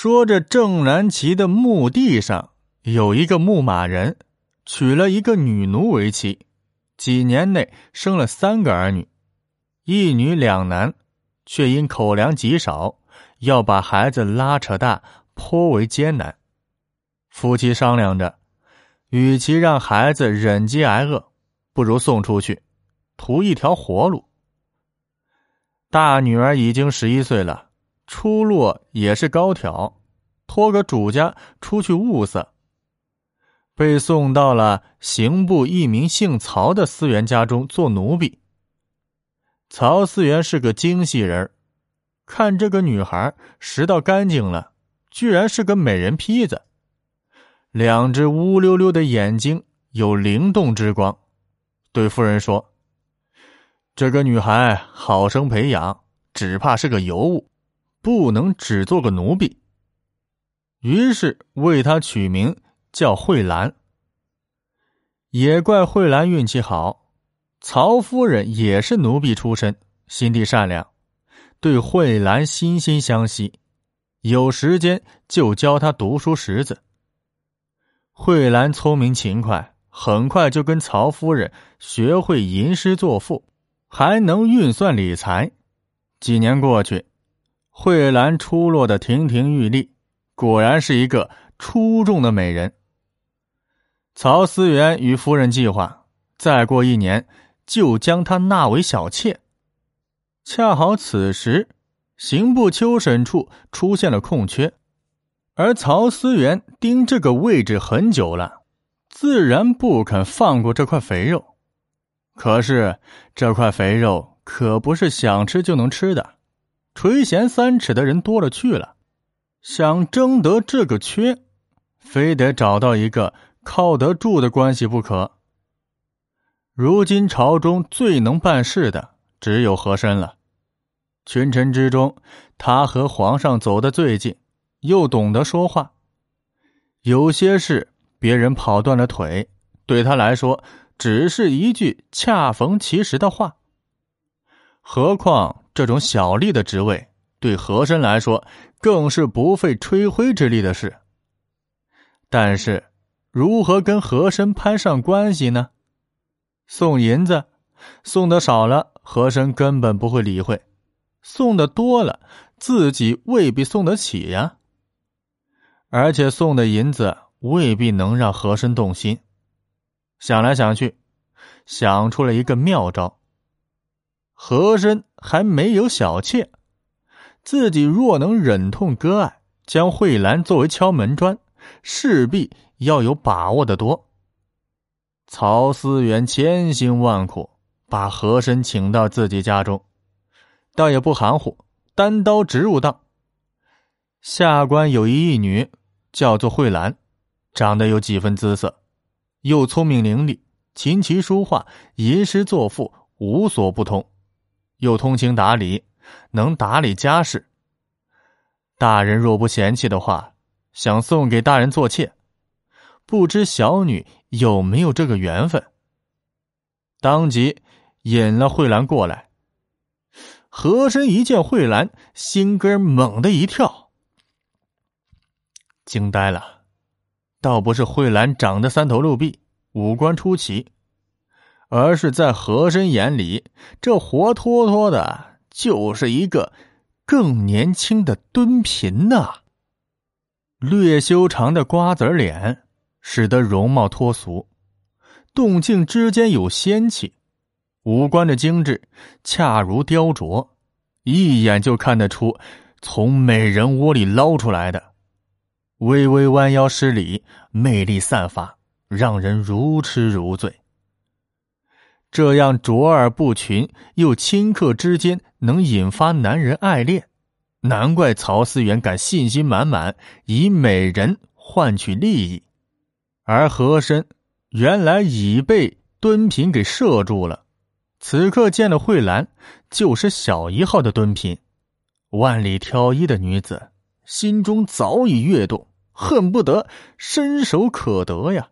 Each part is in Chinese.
说着，正南旗的墓地上有一个牧马人，娶了一个女奴为妻，几年内生了三个儿女，一女两男，却因口粮极少，要把孩子拉扯大，颇为艰难。夫妻商量着，与其让孩子忍饥挨饿，不如送出去，图一条活路。大女儿已经十一岁了。出落也是高挑，托个主家出去物色，被送到了刑部一名姓曹的思源家中做奴婢。曹思源是个精细人看这个女孩拾到干净了，居然是个美人坯子，两只乌溜溜的眼睛有灵动之光，对夫人说：“这个女孩好生培养，只怕是个尤物。”不能只做个奴婢，于是为她取名叫慧兰。也怪慧兰运气好，曹夫人也是奴婢出身，心地善良，对慧兰心心相惜，有时间就教她读书识字。慧兰聪明勤快，很快就跟曹夫人学会吟诗作赋，还能运算理财。几年过去。慧兰出落的亭亭玉立，果然是一个出众的美人。曹思源与夫人计划，再过一年就将她纳为小妾。恰好此时，刑部秋审处出现了空缺，而曹思源盯这个位置很久了，自然不肯放过这块肥肉。可是这块肥肉可不是想吃就能吃的。垂涎三尺的人多了去了，想争得这个缺，非得找到一个靠得住的关系不可。如今朝中最能办事的只有和珅了，群臣之中，他和皇上走得最近，又懂得说话。有些事别人跑断了腿，对他来说只是一句恰逢其时的话。何况。这种小吏的职位，对和珅来说更是不费吹灰之力的事。但是，如何跟和珅攀上关系呢？送银子，送的少了，和珅根本不会理会；送的多了，自己未必送得起呀。而且，送的银子未必能让和珅动心。想来想去，想出了一个妙招。和珅还没有小妾，自己若能忍痛割爱，将慧兰作为敲门砖，势必要有把握的多。曹思源千辛万苦把和珅请到自己家中，倒也不含糊，单刀直入道：“下官有一义女，叫做慧兰，长得有几分姿色，又聪明伶俐，琴棋书画、吟诗作赋无所不通。”又通情达理，能打理家事。大人若不嫌弃的话，想送给大人做妾，不知小女有没有这个缘分？当即引了慧兰过来。和珅一见慧兰，心根猛地一跳，惊呆了。倒不是慧兰长得三头六臂，五官出奇。而是在和珅眼里，这活脱脱的就是一个更年轻的敦嫔呐。略修长的瓜子脸，使得容貌脱俗，动静之间有仙气，五官的精致恰如雕琢，一眼就看得出从美人窝里捞出来的。微微弯腰施礼，魅力散发，让人如痴如醉。这样卓尔不群又顷刻之间能引发男人爱恋，难怪曹思远敢信心满满以美人换取利益，而和珅原来已被敦嫔给射住了，此刻见了慧兰，就是小一号的敦嫔，万里挑一的女子，心中早已跃动，恨不得伸手可得呀。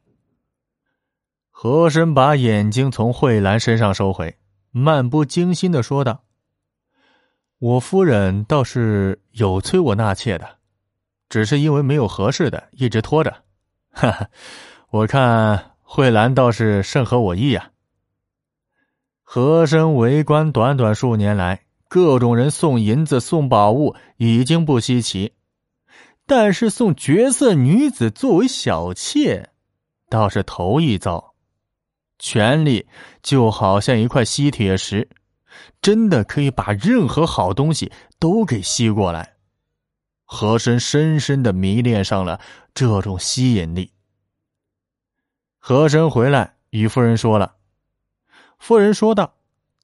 和珅把眼睛从慧兰身上收回，漫不经心的说道：“我夫人倒是有催我纳妾的，只是因为没有合适的，一直拖着。哈哈，我看慧兰倒是甚合我意呀。和珅为官短短数年来，各种人送银子、送宝物已经不稀奇，但是送绝色女子作为小妾，倒是头一遭。权力就好像一块吸铁石，真的可以把任何好东西都给吸过来。和珅深深的迷恋上了这种吸引力。和珅回来与夫人说了。夫人说道：“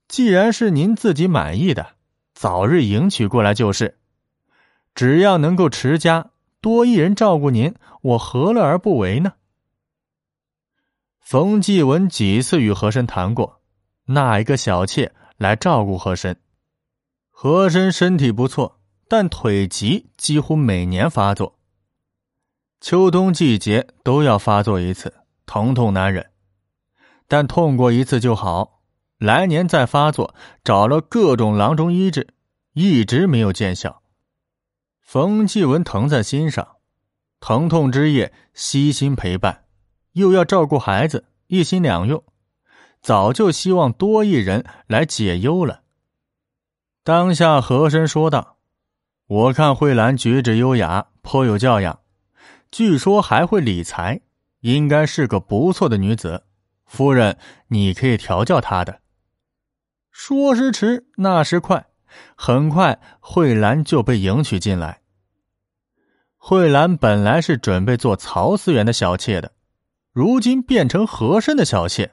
既然是您自己满意的，早日迎娶过来就是。只要能够持家，多一人照顾您，我何乐而不为呢？”冯继文几次与和珅谈过，纳一个小妾来照顾和珅。和珅身体不错，但腿疾几乎每年发作，秋冬季节都要发作一次，疼痛难忍。但痛过一次就好，来年再发作，找了各种郎中医治，一直没有见效。冯继文疼在心上，疼痛之夜悉心陪伴，又要照顾孩子，一心两用，早就希望多一人来解忧了。当下和珅说道：“我看慧兰举止优雅，颇有教养，据说还会理财，应该是个不错的女子。”夫人，你可以调教她的。说时迟，那时快，很快慧兰就被迎娶进来。慧兰本来是准备做曹思源的小妾的，如今变成和珅的小妾。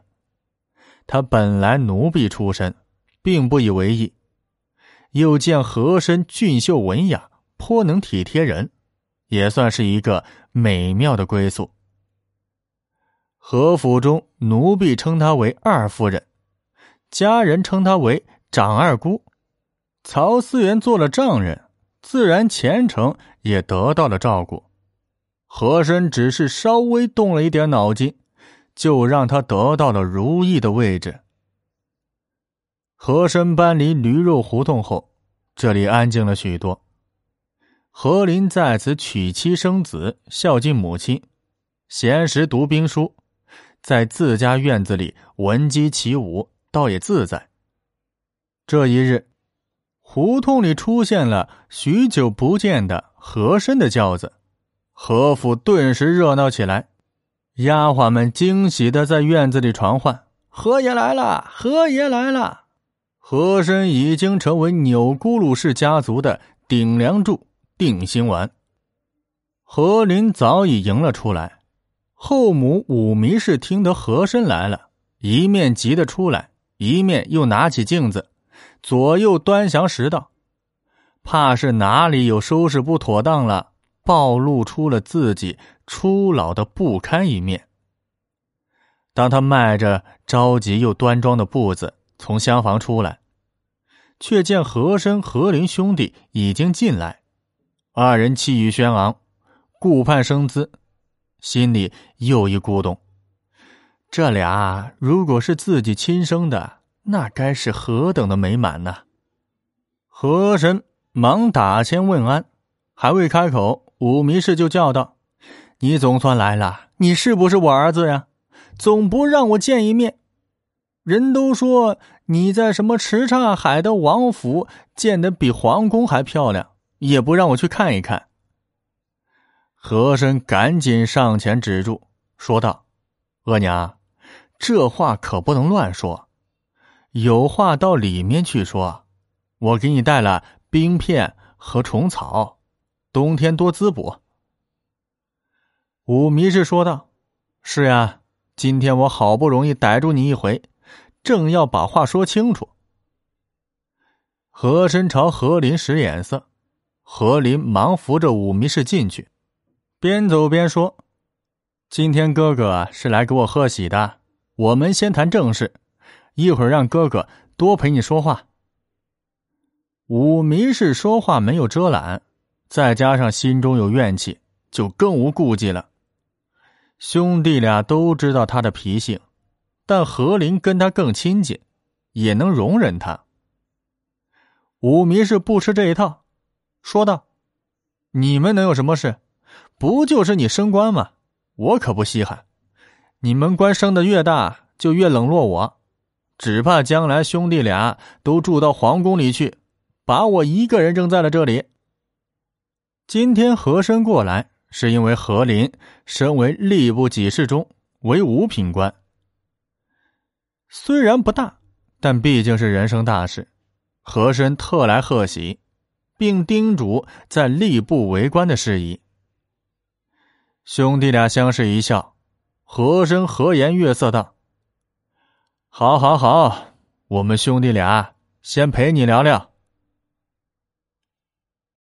她本来奴婢出身，并不以为意，又见和珅俊秀文雅，颇能体贴人，也算是一个美妙的归宿。和府中奴婢称她为二夫人，家人称她为长二姑。曹思源做了丈人，自然前程也得到了照顾。和珅只是稍微动了一点脑筋，就让他得到了如意的位置。和珅搬离驴肉胡同后，这里安静了许多。何林在此娶妻生子，孝敬母亲，闲时读兵书。在自家院子里闻鸡起舞，倒也自在。这一日，胡同里出现了许久不见的和珅的轿子，和府顿时热闹起来。丫鬟们惊喜的在院子里传唤：“和爷来了，和爷来了！”和珅已经成为钮钴禄氏家族的顶梁柱、定心丸。和林早已迎了出来。后母武弥氏听得和珅来了，一面急得出来，一面又拿起镜子，左右端详时道：“怕是哪里有收拾不妥当了，暴露出了自己初老的不堪一面。”当他迈着着急又端庄的步子从厢房出来，却见和珅、和林兄弟已经进来，二人气宇轩昂，顾盼生姿。心里又一咕咚，这俩如果是自己亲生的，那该是何等的美满呢？和珅忙打千问安，还未开口，武迷氏就叫道：“你总算来了，你是不是我儿子呀？总不让我见一面？人都说你在什么什刹海的王府建的比皇宫还漂亮，也不让我去看一看。”和珅赶紧上前止住，说道：“额娘，这话可不能乱说，有话到里面去说。我给你带了冰片和虫草，冬天多滋补。”武迷氏说道：“是呀，今天我好不容易逮住你一回，正要把话说清楚。”和珅朝何林使眼色，何林忙扶着武迷氏进去。边走边说：“今天哥哥是来给我贺喜的，我们先谈正事，一会儿让哥哥多陪你说话。”武迷氏说话没有遮拦，再加上心中有怨气，就更无顾忌了。兄弟俩都知道他的脾性，但何林跟他更亲近，也能容忍他。武迷是不吃这一套，说道：“你们能有什么事？”不就是你升官吗？我可不稀罕。你们官升的越大，就越冷落我，只怕将来兄弟俩都住到皇宫里去，把我一个人扔在了这里。今天和珅过来，是因为和林身为吏部给事中，为五品官。虽然不大，但毕竟是人生大事，和珅特来贺喜，并叮嘱在吏部为官的事宜。兄弟俩相视一笑，和珅和颜悦色道：“好，好，好，我们兄弟俩先陪你聊聊。”